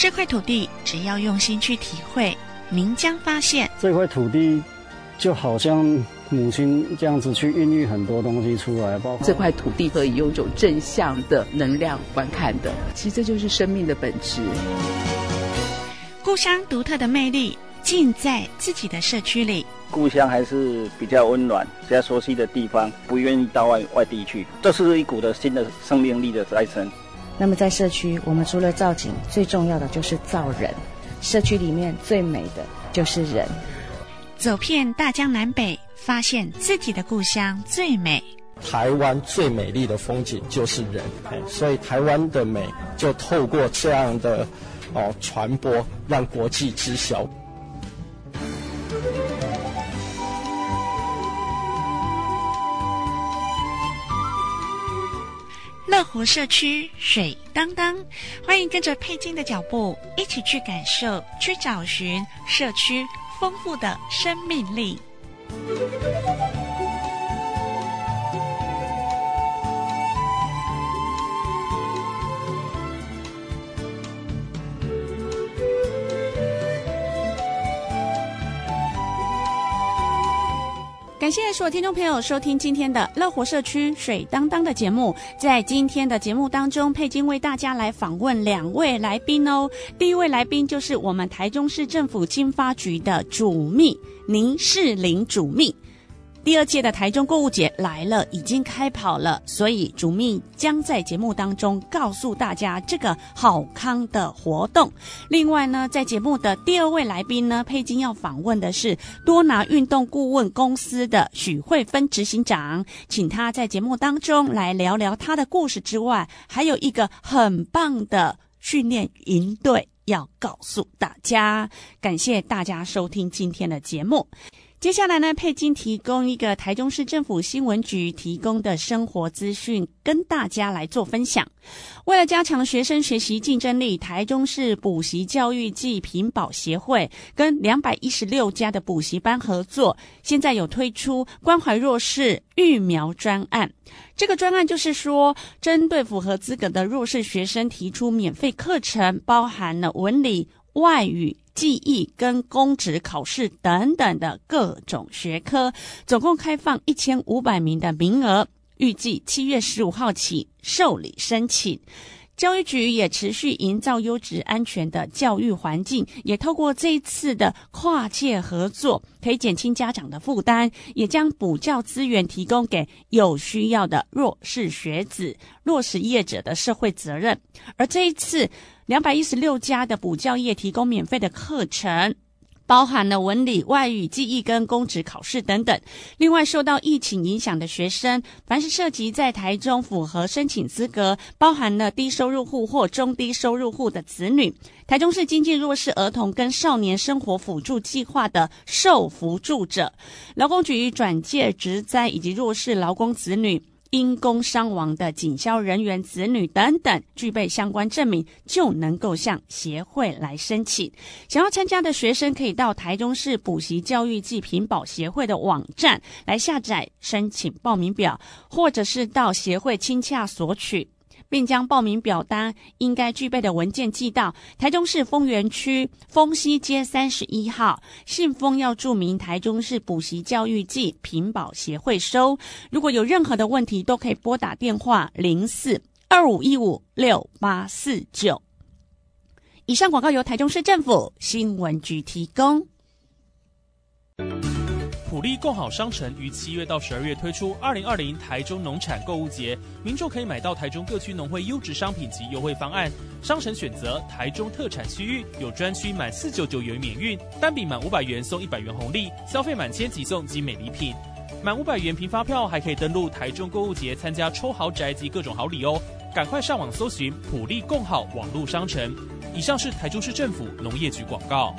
这块土地只要用心去体会，您将发现这块土地就好像母亲这样子去孕育很多东西出来，包括这块土地可以用一种正向的能量观看的，其实这就是生命的本质。故乡独特的魅力，尽在自己的社区里。故乡还是比较温暖，比较熟悉的地方，不愿意到外外地去。这是一股的新的生命力的再生。那么在社区，我们除了造景，最重要的就是造人。社区里面最美的就是人。走遍大江南北，发现自己的故乡最美。台湾最美丽的风景就是人，所以台湾的美就透过这样的。哦，传播让国际知晓。乐活社区水当当，欢迎跟着佩金的脚步，一起去感受、去找寻社区丰富的生命力。感谢所有听众朋友收听今天的乐活社区水当当的节目。在今天的节目当中，佩金为大家来访问两位来宾哦。第一位来宾就是我们台中市政府经发局的主秘林士林主秘。第二届的台中购物节来了，已经开跑了，所以主秘将在节目当中告诉大家这个好康的活动。另外呢，在节目的第二位来宾呢，佩金要访问的是多拿运动顾问公司的许慧芬执行长，请他在节目当中来聊聊他的故事之外，还有一个很棒的训练营队要告诉大家。感谢大家收听今天的节目。接下来呢，佩金提供一个台中市政府新闻局提供的生活资讯，跟大家来做分享。为了加强学生学习竞争力，台中市补习教育暨品保协会跟两百一十六家的补习班合作，现在有推出关怀弱势育苗专案。这个专案就是说，针对符合资格的弱势学生提出免费课程，包含了文理、外语。记忆跟公职考试等等的各种学科，总共开放一千五百名的名额，预计七月十五号起受理申请。教育局也持续营造优质安全的教育环境，也透过这一次的跨界合作，可以减轻家长的负担，也将补教资源提供给有需要的弱势学子，落实业者的社会责任。而这一次，两百一十六家的补教业提供免费的课程，包含了文理、外语、记忆跟公职考试等等。另外，受到疫情影响的学生，凡是涉及在台中符合申请资格，包含了低收入户或中低收入户的子女，台中市经济弱势儿童跟少年生活辅助计划的受扶助者，劳工局转介职灾以及弱势劳工子女。因公伤亡的警消人员子女等等，具备相关证明，就能够向协会来申请。想要参加的学生，可以到台中市补习教育暨品保协会的网站来下载申请报名表，或者是到协会亲洽索取。并将报名表单应该具备的文件寄到台中市丰原区丰西街三十一号，信封要注明台中市补习教育暨评保协会收。如果有任何的问题，都可以拨打电话零四二五一五六八四九。以上广告由台中市政府新闻局提供。普利共好商城于七月到十二月推出二零二零台中农产购物节，民众可以买到台中各区农会优质商品及优惠方案。商城选择台中特产区域，有专区满四九九元免运，单笔满五百元送一百元红利，消费满千即送精美礼品。满五百元凭发票还可以登录台中购物节参加抽豪宅及各种好礼哦！赶快上网搜寻普利共好网络商城。以上是台中市政府农业局广告。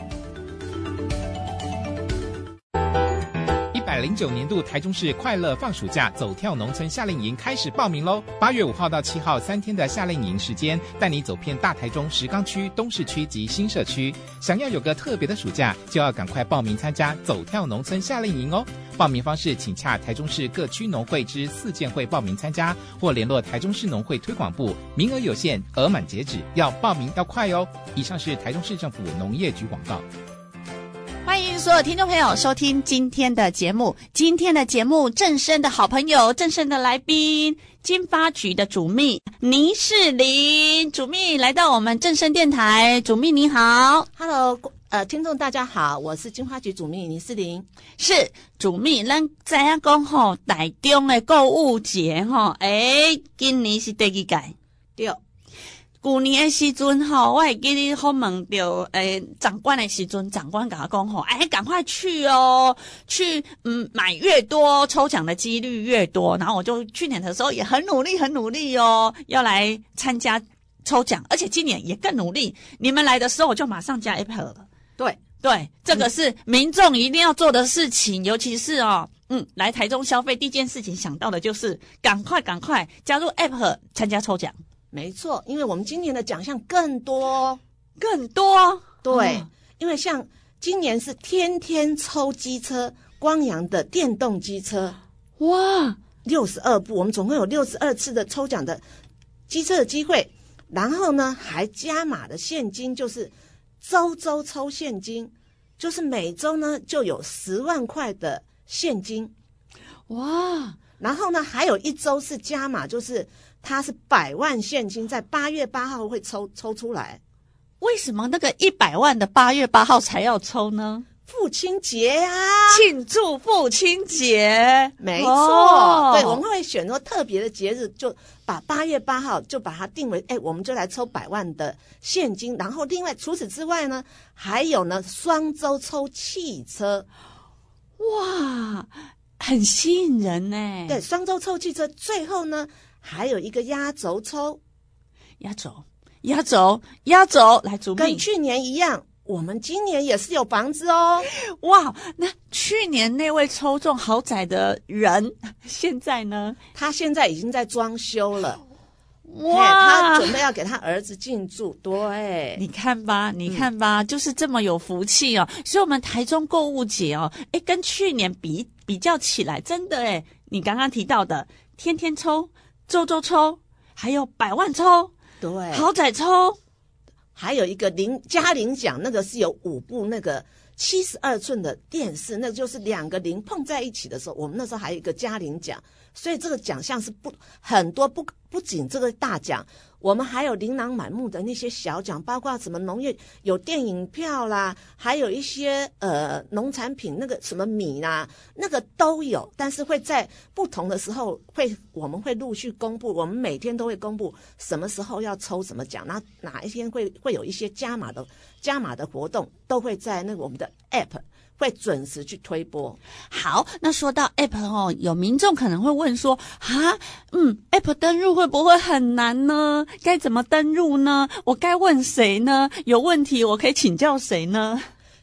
百零九年度台中市快乐放暑假走跳农村夏令营开始报名喽！八月五号到七号三天的夏令营时间，带你走遍大台中石冈区、东势区及新社区。想要有个特别的暑假，就要赶快报名参加走跳农村夏令营哦！报名方式，请洽台中市各区农会之四建会报名参加，或联络台中市农会推广部。名额有限，额满截止，要报名要快哦！以上是台中市政府农业局广告。欢迎所有听众朋友收听今天的节目。今天的节目，正声的好朋友，正声的来宾，金发局的主秘倪士林主秘来到我们正声电台。主秘你好，Hello，呃，听众大家好，我是金发局主秘倪士林。是主秘，咱知影讲吼，台中的购物节吼，诶，今年是第几届？对。旧年的时阵吼，我会记得好问到诶长官的时阵，长官甲我讲吼，哎，赶快去哦，去嗯买越多，抽奖的几率越多。然后我就去年的时候也很努力，很努力哦，要来参加抽奖，而且今年也更努力。你们来的时候，我就马上加 Apple 了。对对，这个是民众一定要做的事情，尤其是哦，嗯，来台中消费第一件事情想到的就是赶快赶快加入 App 参加抽奖。没错，因为我们今年的奖项更多，更多。对，哦、因为像今年是天天抽机车，光阳的电动机车，哇，六十二部，我们总共有六十二次的抽奖的机车的机会。然后呢，还加码的现金，就是周周抽现金，就是每周呢就有十万块的现金，哇。然后呢，还有一周是加码，就是。它是百万现金，在八月八号会抽抽出来。为什么那个一百万的八月八号才要抽呢？父亲节呀、啊，庆祝父亲节，没错。哦、对，我们会选择特别的节日，就把八月八号就把它定为，哎，我们就来抽百万的现金。然后另外除此之外呢，还有呢双周抽汽车，哇，很吸引人呢。对，双周抽汽车，最后呢。还有一个压轴抽，压轴，压轴，压轴，来主，跟去年一样，我们今年也是有房子哦。哇，那去年那位抽中豪宅的人，现在呢？他现在已经在装修了。哇，他准备要给他儿子进驻。对，你看吧，你看吧，嗯、就是这么有福气哦。所以，我们台中购物节哦，哎，跟去年比比较起来，真的哎，你刚刚提到的天天抽。周周抽，还有百万抽，对，豪宅抽，还有一个零嘉玲奖，那个是有五部那个七十二寸的电视，那就是两个零碰在一起的时候，我们那时候还有一个嘉玲奖，所以这个奖项是不很多，不不仅这个大奖。我们还有琳琅满目的那些小奖，包括什么农业有电影票啦，还有一些呃农产品那个什么米啦，那个都有。但是会在不同的时候会，我们会陆续公布。我们每天都会公布什么时候要抽什么奖，那哪一天会会有一些加码的加码的活动，都会在那个我们的 App。会准时去推播。好，那说到 App 哦，有民众可能会问说，啊，嗯，App 登入会不会很难呢？该怎么登入呢？我该问谁呢？有问题我可以请教谁呢？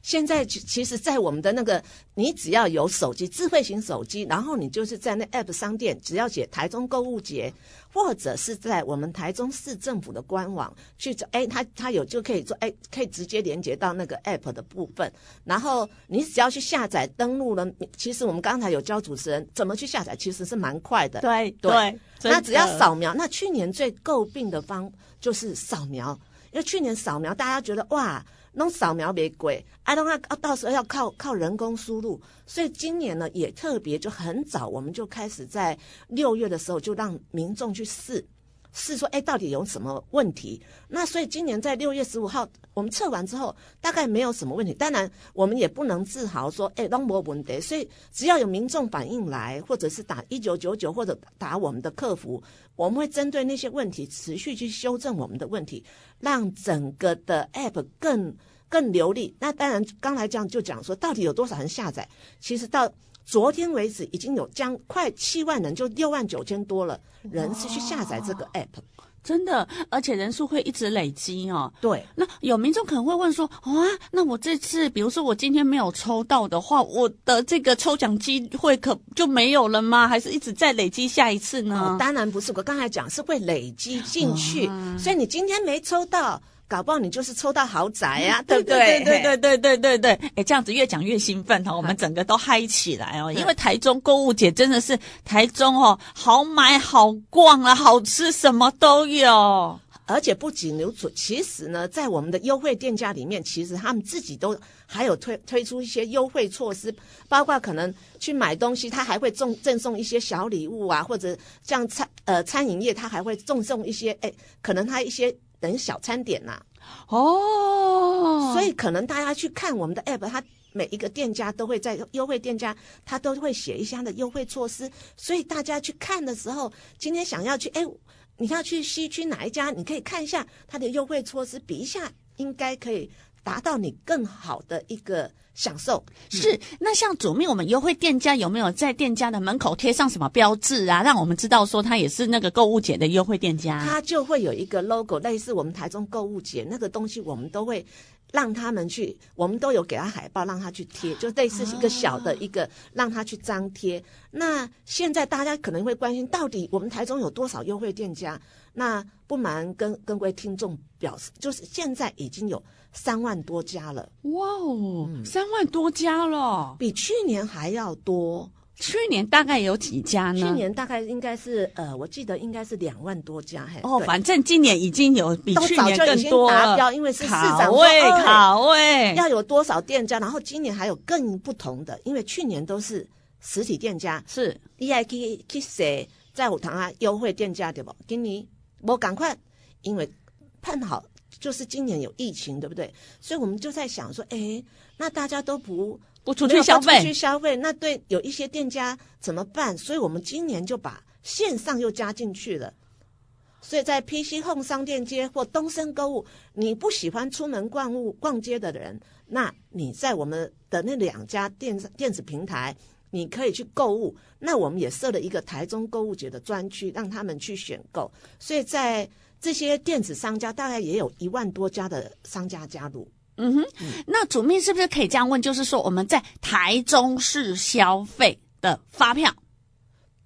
现在其实，在我们的那个，你只要有手机，智慧型手机，然后你就是在那 App 商店，只要写台中购物节，或者是在我们台中市政府的官网去找，哎，他他有就可以做，哎，可以直接连接到那个 App 的部分，然后你只要去下载登录了，其实我们刚才有教主持人怎么去下载，其实是蛮快的。对对，那只要扫描，那去年最诟病的方就是扫描，因为去年扫描大家觉得哇。弄扫描没贵，哎，弄啊到时候要靠靠人工输入，所以今年呢也特别就很早，我们就开始在六月的时候就让民众去试试说，哎，到底有什么问题？那所以今年在六月十五号我们测完之后，大概没有什么问题。当然我们也不能自豪说，哎，都没问题。所以只要有民众反映来，或者是打一九九九或者打我们的客服，我们会针对那些问题持续去修正我们的问题，让整个的 App 更更流利。那当然，刚才这样就讲说，到底有多少人下载？其实到昨天为止已经有将快七万人，就六万九千多了人是去下载这个 app。真的，而且人数会一直累积哦。对，那有民众可能会问说：哇，那我这次，比如说我今天没有抽到的话，我的这个抽奖机会可就没有了吗？还是一直在累积下一次呢？哦，当然不是，我刚才讲是会累积进去，哦，所以你今天没抽到。搞不好你就是抽到豪宅呀、啊，对不对？对对对对对对对，哎，这样子越讲越兴奋哈，我们整个都嗨起来哦。因为台中购物节真的是台中哦，好买好逛啊，好吃什么都有。而且不仅留存，其实呢，在我们的优惠店家里面，其实他们自己都还有推推出一些优惠措施，包括可能去买东西，他还会赠赠送一些小礼物啊，或者像餐呃餐饮业，他还会赠送一些哎，可能他一些。等小餐点呐、啊，哦，所以可能大家去看我们的 app，它每一个店家都会在优惠店家，他都会写一下的优惠措施，所以大家去看的时候，今天想要去，哎，你要去西区哪一家？你可以看一下它的优惠措施，比一下，应该可以达到你更好的一个。享受。是，那像左面，我们优惠店家有没有在店家的门口贴上什么标志啊，让我们知道说它也是那个购物节的优惠店家？它就会有一个 logo，类似我们台中购物节那个东西，我们都会让他们去，我们都有给他海报，让他去贴，就类似一个小的一个，啊、让他去张贴。那现在大家可能会关心，到底我们台中有多少优惠店家？那不瞒跟各位听众表示，就是现在已经有。三万多家了，哇哦，三万多家了，比去年还要多。去年大概有几家呢？去年大概应该是呃，我记得应该是两万多家。嘿，哦，反正今年已经有比去年更多达标，因为是市长考位考位要有多少店家，然后今年还有更不同的，因为去年都是实体店家，是你还可以去写在五堂啊优惠店家对不？给你我赶快，因为碰好。就是今年有疫情，对不对？所以我们就在想说，哎，那大家都不不出去消费，出去消费，那对有一些店家怎么办？所以我们今年就把线上又加进去了。所以在 PC Home 商店街或东森购物，你不喜欢出门逛物逛街的人，那你在我们的那两家电电子平台，你可以去购物。那我们也设了一个台中购物节的专区，让他们去选购。所以在这些电子商家大概也有一万多家的商家加入。嗯哼，那主秘是不是可以这样问？就是说我们在台中市消费的发票，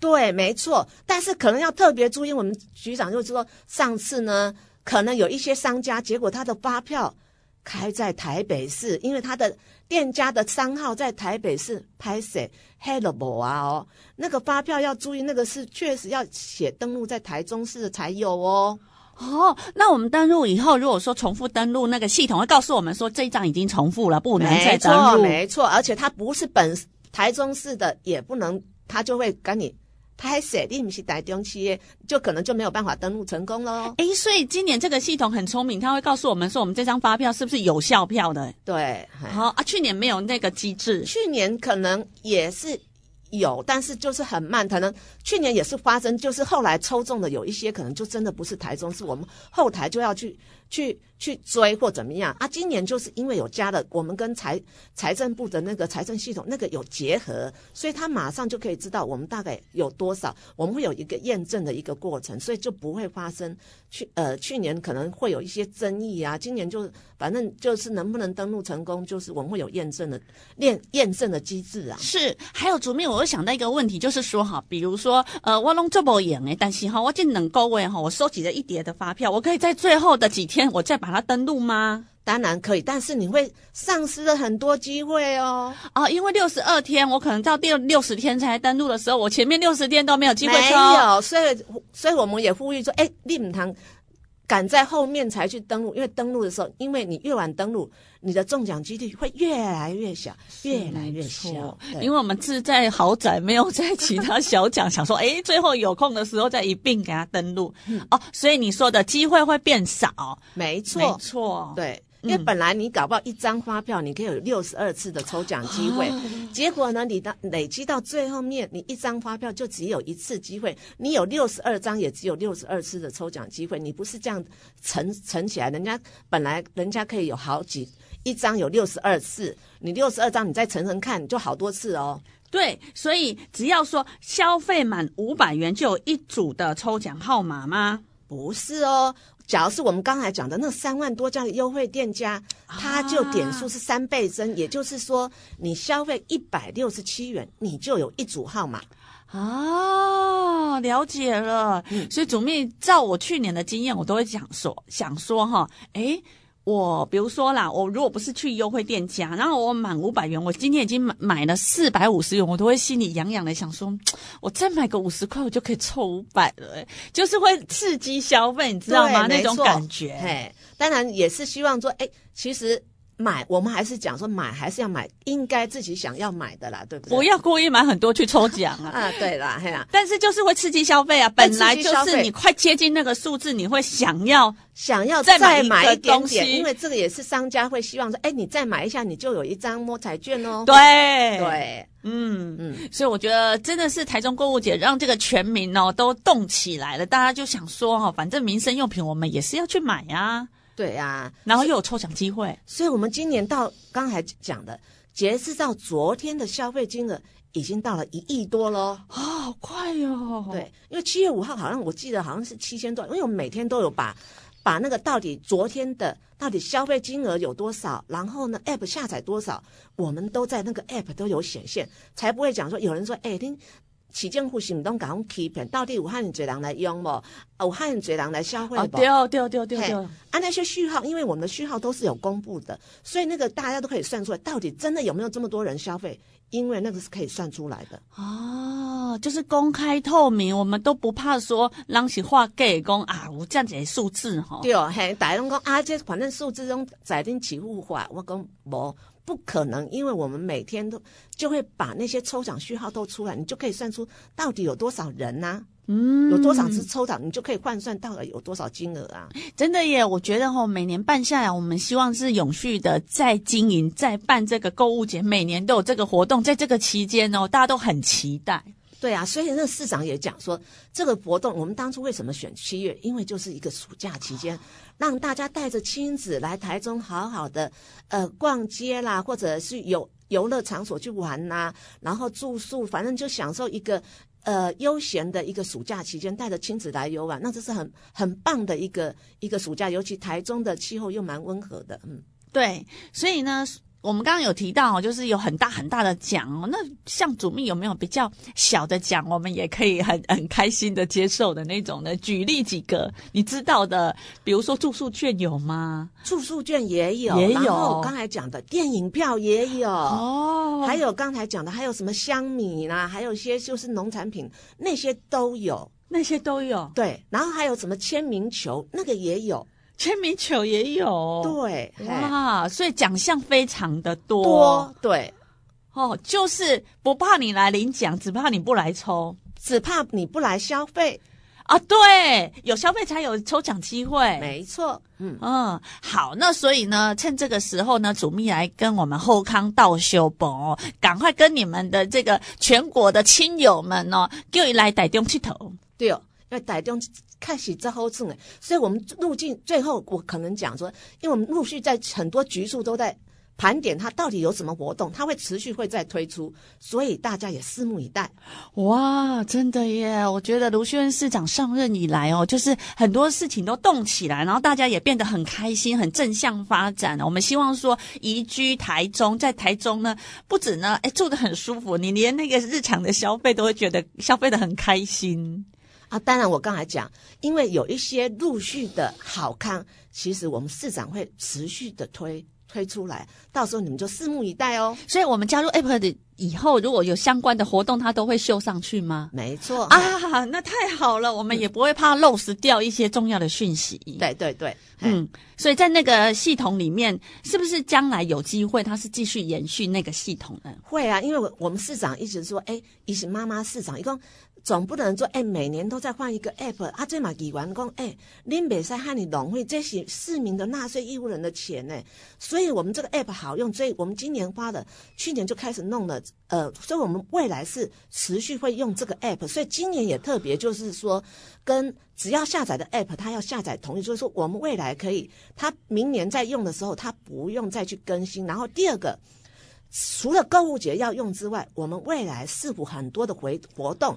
对，没错。但是可能要特别注意，我们局长就是说，上次呢，可能有一些商家，结果他的发票开在台北市，因为他的店家的商号在台北市拍摄 Hello 啊哦，那个发票要注意，那个是确实要写登录在台中市的才有哦。哦，那我们登录以后，如果说重复登录，那个系统会告诉我们说，这一张已经重复了，不能再登录。没错，没错，而且它不是本台中市的，也不能，它就会跟你，他还写你不是台中企业，就可能就没有办法登录成功喽。诶，所以今年这个系统很聪明，他会告诉我们说，我们这张发票是不是有效票的？对，好啊，去年没有那个机制，去年可能也是。有，但是就是很慢，可能去年也是发生，就是后来抽中的有一些，可能就真的不是台中，是我们后台就要去去去追或怎么样啊。今年就是因为有加了，我们跟财财政部的那个财政系统那个有结合，所以他马上就可以知道我们大概有多少，我们会有一个验证的一个过程，所以就不会发生去呃去年可能会有一些争议啊，今年就反正就是能不能登录成功，就是我们会有验证的验验证的机制啊。是，还有主秘我。又想到一个问题，就是说哈，比如说，呃，我弄这不赢诶，但是哈，我这能够位哈，我收集了一叠的发票，我可以在最后的几天，我再把它登录吗？当然可以，但是你会丧失了很多机会哦。哦，因为六十二天，我可能到第六十天才登录的时候，我前面六十天都没有机会抽。没有，所以，所以我们也呼吁说，哎，立母堂。赶在后面才去登录，因为登录的时候，因为你越晚登录，你的中奖几率会越来越小，越来越小。因为我们是在豪宅，没有在其他小奖，想说，哎，最后有空的时候再一并给他登录。嗯、哦，所以你说的机会会变少，没错，没错，对。因为本来你搞不好一张发票，你可以有六十二次的抽奖机会，哦，结果呢，你的累积到最后面，你一张发票就只有一次机会，你有六十二张，也只有六十二次的抽奖机会，你不是这样乘乘起来，人家本来人家可以有好几，一张有六十二次，你六十二张，你再乘乘看，就好多次哦。对，所以只要说消费满五百元就有一组的抽奖号码吗？不是哦，假如是我们刚才讲的那三万多家的优惠店家，它就点数是三倍增，啊、也就是说你消费一百六十七元，你就有一组号码。哦，了解了。嗯、所以主秘照我去年的经验，我都会讲说，想说哈，诶我比如说啦，我如果不是去优惠店家，然后我满五百元，我今天已经买买了四百五十元，我都会心里痒痒的，想说，我再买个五十块，我就可以凑五百了，哎，就是会刺激消费，你知道吗？那种感觉。嘿，当然也是希望说，哎，其实。买，我们还是讲说买，还是要买应该自己想要买的啦，对不对？不要故意买很多去抽奖啊！啊，对啦，嘿啦，但是就是会刺激消费啊！本来就是你快接近那个数字，你会想要想要再买一点点，因为这个也是商家会希望说，哎，你再买一下，你就有一张摸彩券哦。对对，嗯嗯，所以我觉得真的是台中购物节让这个全民哦都动起来了，大家就想说哈，反正民生用品我们也是要去买啊。对啊，然后又有抽奖机会，所以我们今年到刚才讲的，截至到昨天的消费金额已经到了一亿多喽，啊、哦，好快哟、哦！对，因为七月五号好像我记得好像是七千多，因为我们每天都有把把那个到底昨天的到底消费金额有多少，然后呢 App 下载多少，我们都在那个 App 都有显现，才不会讲说有人说哎听。市政府是不是讲欺骗？到底有汉人侪人来用无？有汉人侪人来消费无？哦，对哦，对哦，对哦，对哦。啊，那些序号，因为我们的序号都是有公布的，所以那个大家都可以算出来，到底真的有没有这么多人消费？因为那个是可以算出来的。哦，就是公开透明，我们都不怕说人是话给讲啊，有这样子的数字哈。对哦，嘿，大家拢讲啊，这反正数字中在定起雾化，我讲无。不可能，因为我们每天都就会把那些抽奖序号都出来，你就可以算出到底有多少人呐、啊，嗯，有多少次抽奖，你就可以换算到底有多少金额啊。真的耶，我觉得哈，每年办下来，我们希望是永续的，在经营，在办这个购物节，每年都有这个活动，在这个期间哦，大家都很期待。对啊，所以那市长也讲说，这个活动我们当初为什么选七月？因为就是一个暑假期间，让大家带着亲子来台中，好好的呃逛街啦，或者是游游乐场所去玩呐、然后住宿，反正就享受一个呃悠闲的一个暑假期间，带着亲子来游玩，那这是很很棒的一个一个暑假，尤其台中的气候又蛮温和的，嗯，对，所以呢。我们刚刚有提到，就是有很大很大的奖哦。那像主秘有没有比较小的奖，我们也可以很很开心的接受的那种呢？举例几个你知道的，比如说住宿券有吗？住宿券也有，也有。然后刚才讲的电影票也有哦，还有刚才讲的还有什么香米啦，还有一些就是农产品那些都有，那些都有。对，然后还有什么签名球，那个也有。签名球也有，对，哇，所以奖项非常的多，多，对，哦，就是不怕你来领奖，只怕你不来抽，只怕你不来消费。啊，对，有消费才有抽奖机会，没错，嗯。嗯，好，那所以呢，趁这个时候呢，主秘来跟我们后康道修本哦，赶快跟你们的这个全国的亲友们哦，叫你来台中去投，对哦，因为台中。开始之后，正所以我们路径最后，我可能讲说，因为我们陆续在很多局处都在盘点它到底有什么活动，它会持续会再推出，所以大家也拭目以待。哇，真的耶！我觉得卢秀燕市长上任以来哦，就是很多事情都动起来，然后大家也变得很开心、很正向发展。我们希望说，移居台中，在台中呢，不止呢，哎，住得很舒服，你连那个日常的消费都会觉得消费得很开心。啊，当然，我刚才讲，因为有一些陆续的好康，其实我们市长会持续的推推出来，到时候你们就拭目以待哦。所以，我们加入 Apple 的以后，如果有相关的活动，它都会秀上去吗？没错啊，那太好了，我们也不会怕漏失掉一些重要的讯息。对对对，嗯，所以在那个系统里面，是不是将来有机会，它是继续延续那个系统呢？会啊，因为我我们市长一直说，哎，一是妈妈市长一共。总不能说，哎，每年都在换一个 app 啊，这嘛议员讲，哎，恁袂使喊你浪费，这些市民的纳税义务人的钱呢。所以，我们这个 app 好用，所以我们今年花的，去年就开始弄了，呃，所以我们未来是持续会用这个 app。所以今年也特别，就是说，跟只要下载的 app，它要下载同意，就是说，我们未来可以，它明年在用的时候，它不用再去更新。然后第二个。除了购物节要用之外，我们未来是否很多的活活动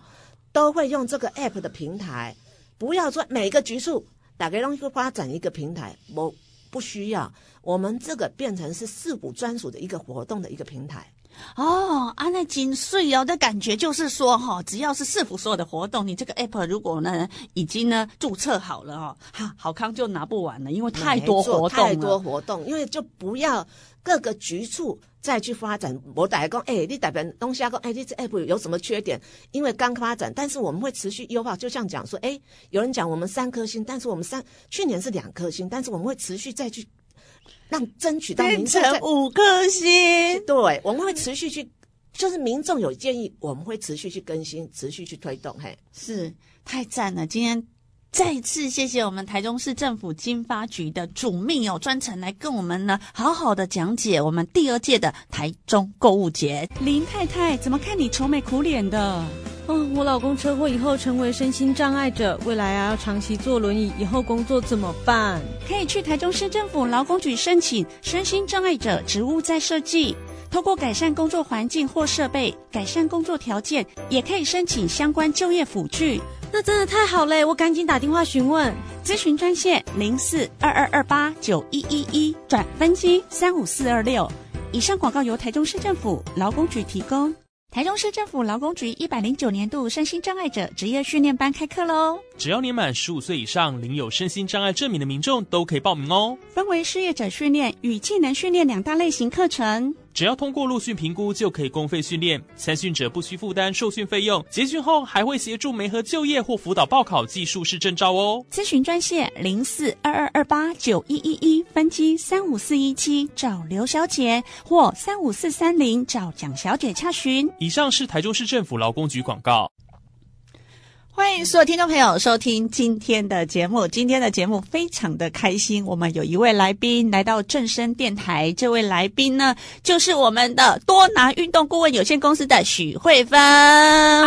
都会用这个 app 的平台？不要说每个局处打开东西发展一个平台，我不需要。我们这个变成是四股专属的一个活动的一个平台。哦，啊，那金穗哦的感觉就是说哈，只要是市府所有的活动，你这个 app 如果呢已经呢注册好了哦，哈，好康就拿不完了，因为太多活动太多活动，因为就不要各个局处再去发展。我打讲，哎，你代表东西讲，哎，你这 app 有什么缺点？因为刚发展，但是我们会持续优化。就像讲说，哎，有人讲我们三颗星，但是我们三去年是两颗星，但是我们会持续再去。让争取到民众五颗星，对，我们会持续去，就是民众有建议，我们会持续去更新，持续去推动。嘿，是太赞了！今天再次谢谢我们台中市政府经发局的主秘哦，专程来跟我们呢好好的讲解我们第二届的台中购物节。林太太，怎么看你愁眉苦脸的？哦，我老公车祸以后成为身心障碍者，未来啊要长期坐轮椅，以后工作怎么办？可以去台中市政府劳工局申请身心障碍者职务再设计，透过改善工作环境或设备，改善工作条件，也可以申请相关就业辅具。那真的太好嘞！我赶紧打电话询问，咨询专线零四二二二八九一一一转分机三五四二六。以上广告由台中市政府劳工局提供。台中市政府劳工局一百零九年度身心障碍者职业训练班开课喽！只要年满十五岁以上，领有身心障碍证明的民众都可以报名哦。分为失业者训练与技能训练两大类型课程。只要通过陆训评估，就可以公费训练。参训者不需负担受训费用，结训后还会协助媒合就业或辅导报考技术士证照哦。咨询专线零四二二二八九一一一分机三五四一七找刘小姐，或三五四三零找蒋小姐洽询。以上是台中市政府劳工局广告。欢迎所有听众朋友收听今天的节目。今天的节目非常的开心，我们有一位来宾来到正声电台。这位来宾呢，就是我们的多拿运动顾问有限公司的许慧芬。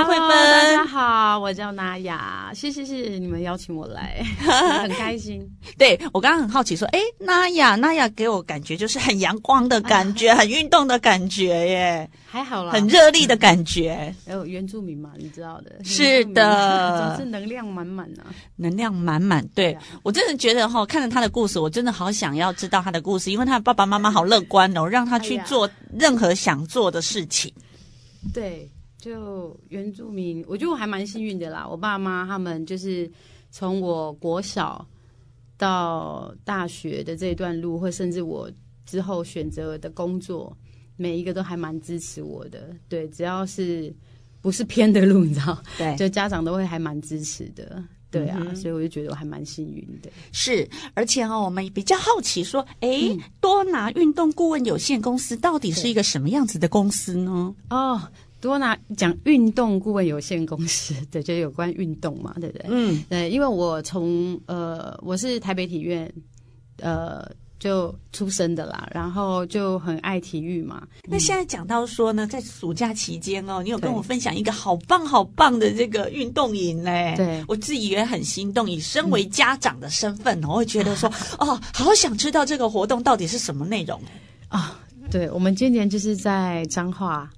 慧芬，大家好，我叫娜雅。谢谢谢谢你们邀请我来，很开心。对，我刚刚很好奇说，哎，娜雅，娜雅给我感觉就是很阳光的感觉，很运动的感觉耶。还好啦，很热力的感觉。有原住民嘛，你知道的。是的，总是能量满满啊，能量满满。对，对我真的觉得哈，看着他的故事，我真的好想要知道他的故事，因为他的爸爸妈妈好乐观哦，让他去做任何想做的事情。哎、对，就原住民，我觉得我还蛮幸运的啦。我爸妈他们就是从我国小到大学的这一段路，或甚至我之后选择的工作。每一个都还蛮支持我的，对，只要是不是偏的路，你知道，对，就家长都会还蛮支持的，对啊，嗯、所以我就觉得我还蛮幸运的。是，而且哈、哦，我们比较好奇说，哎、嗯，多拿运动顾问有限公司到底是一个什么样子的公司呢？哦，多拿讲运动顾问有限公司，对，就有关运动嘛，对不对？嗯，对，因为我从呃，我是台北体院，呃。就出生的啦，然后就很爱体育嘛。那现在讲到说呢，在暑假期间哦，你有跟我分享一个好棒好棒的这个运动营嘞。对，我自己也很心动。以身为家长的身份，我会觉得说，哦，好想知道这个活动到底是什么内容啊。对，我们今年就是在彰化，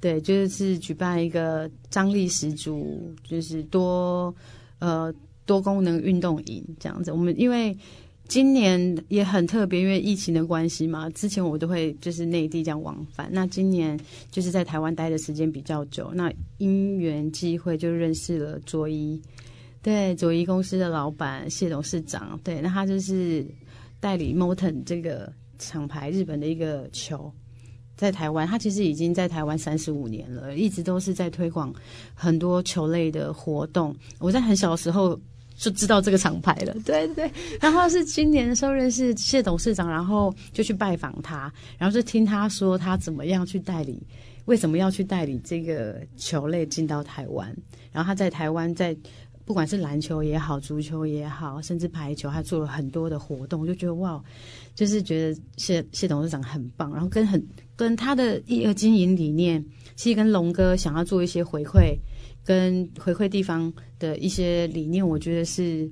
对，就是举办一个张力十足，就是多呃多功能运动营这样子。我们因为。今年也很特别，因为疫情的关系嘛。之前我都会就是内地这样往返，那今年就是在台湾待的时间比较久。那因缘际会就认识了佐伊，对，佐伊公司的老板谢董事长，对，那他就是代理 Moton 这个厂牌，日本的一个球，在台湾，他其实已经在台湾三十五年了，一直都是在推广很多球类的活动。我在很小的时候。就知道这个厂牌了，对对。然后是今年的时候认识谢董事长，然后就去拜访他，然后就听他说他怎么样去代理，为什么要去代理这个球类进到台湾。然后他在台湾，在不管是篮球也好，足球也好，甚至排球，他做了很多的活动，我就觉得哇，就是觉得谢谢董事长很棒。然后跟很跟他的一个经营理念，其实跟龙哥想要做一些回馈。跟回馈地方的一些理念，我觉得是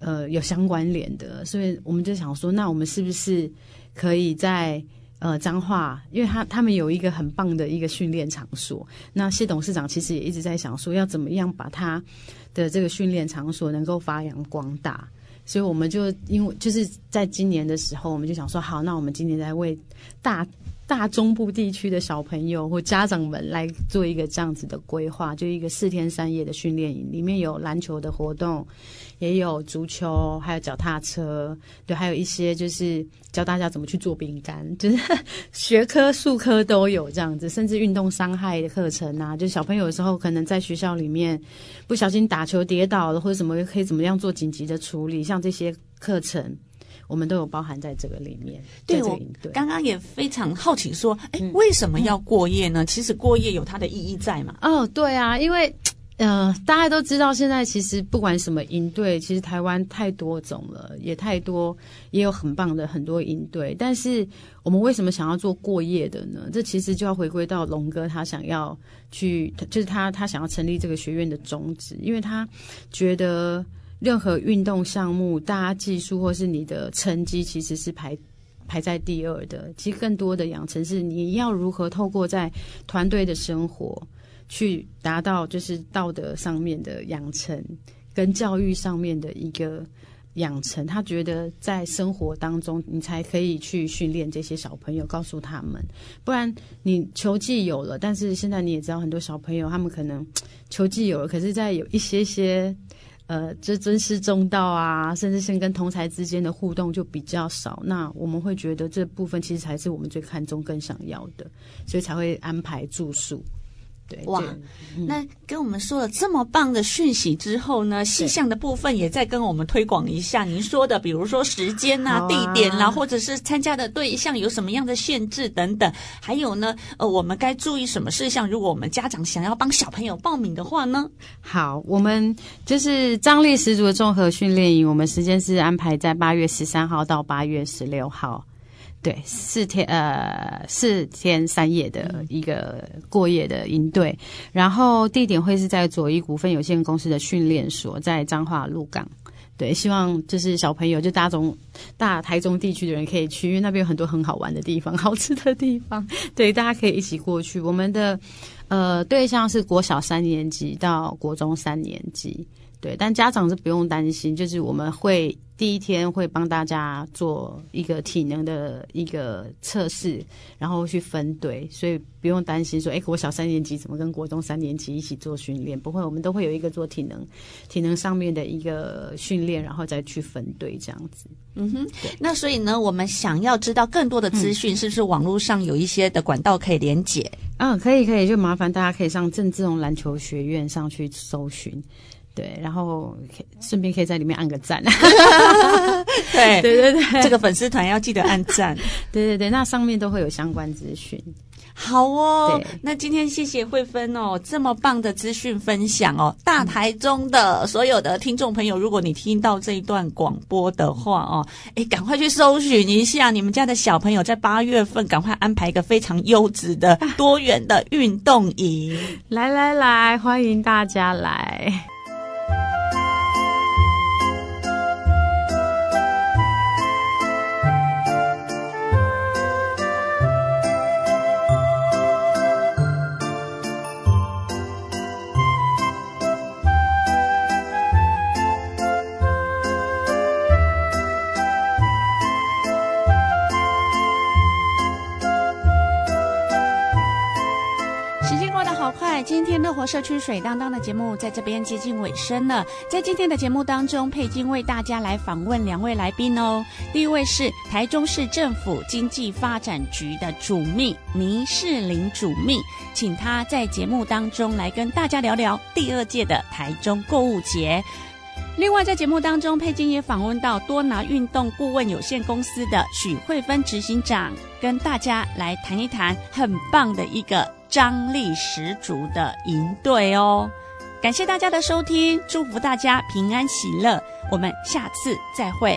呃有相关联的，所以我们就想说，那我们是不是可以在呃彰化，因为他他们有一个很棒的一个训练场所。那谢董事长其实也一直在想说，要怎么样把他的这个训练场所能够发扬光大。所以我们就因为就是在今年的时候，我们就想说，好，那我们今年来为大。大中部地区的小朋友或家长们来做一个这样子的规划，就一个四天三夜的训练营，里面有篮球的活动，也有足球，还有脚踏车，对，还有一些就是教大家怎么去做饼干，就是学科、术科都有这样子，甚至运动伤害的课程啊，就小朋友有时候可能在学校里面不小心打球跌倒了，或者什么可以怎么样做紧急的处理，像这些课程。我们都有包含在这个里面。对，我刚刚也非常好奇，说，哎，为什么要过夜呢？其实过夜有它的意义在嘛。哦，对啊，因为，呃，大家都知道，现在其实不管什么营队，其实台湾太多种了，也太多，也有很棒的很多营队。但是，我们为什么想要做过夜的呢？这其实就要回归到龙哥他想要去，就是他他想要成立这个学院的宗旨，因为他觉得。任何运动项目，大家技术或是你的成绩，其实是排排在第二的。其实更多的养成是你要如何透过在团队的生活，去达到就是道德上面的养成，跟教育上面的一个养成。他觉得在生活当中，你才可以去训练这些小朋友，告诉他们，不然你球技有了，但是现在你也知道，很多小朋友他们可能球技有了，可是在有一些些。呃，这尊师重道啊，甚至是跟同才之间的互动就比较少。那我们会觉得这部分其实才是我们最看重、更想要的，所以才会安排住宿。对，哇，嗯、那跟我们说了这么棒的讯息之后呢，细项的部分也再跟我们推广一下。您说的，比如说时间啊、啊地点啦、啊，或者是参加的对象有什么样的限制等等，还有呢，呃，我们该注意什么事项？如果我们家长想要帮小朋友报名的话呢？好，我们就是张力十足的综合训练营，我们时间是安排在八月十三号到八月十六号。对，四天呃四天三夜的一个过夜的营队，然后地点会是在左一股份有限公司的训练所，在彰化鹿港。对，希望就是小朋友就大中大台中地区的人可以去，因为那边有很多很好玩的地方、好吃的地方。对，大家可以一起过去。我们的呃对象是国小三年级到国中三年级。对，但家长是不用担心，就是我们会第一天会帮大家做一个体能的一个测试，然后去分队，所以不用担心说，哎，国小三年级怎么跟国中三年级一起做训练？不会，我们都会有一个做体能、体能上面的一个训练，然后再去分队这样子。嗯哼，那所以呢，我们想要知道更多的资讯，嗯、是不是网络上有一些的管道可以连结？嗯，可以，可以，就麻烦大家可以上郑志龙篮球学院上去搜寻。对，然后顺便可以在里面按个赞。对 对对对，这个粉丝团要记得按赞。对对对，那上面都会有相关资讯。好哦，那今天谢谢慧芬哦，这么棒的资讯分享哦。大台中的所有的听众朋友，如果你听到这一段广播的话哦，哎，赶快去搜寻一下你们家的小朋友，在八月份赶快安排一个非常优质的多元的运动营。来来来，欢迎大家来。今天乐活社区水当当的节目在这边接近尾声了。在今天的节目当中，佩金为大家来访问两位来宾哦。第一位是台中市政府经济发展局的主秘倪世玲主秘，请他在节目当中来跟大家聊聊第二届的台中购物节。另外，在节目当中，佩金也访问到多拿运动顾问有限公司的许慧芬执行长，跟大家来谈一谈很棒的一个。张力十足的营队哦！感谢大家的收听，祝福大家平安喜乐，我们下次再会。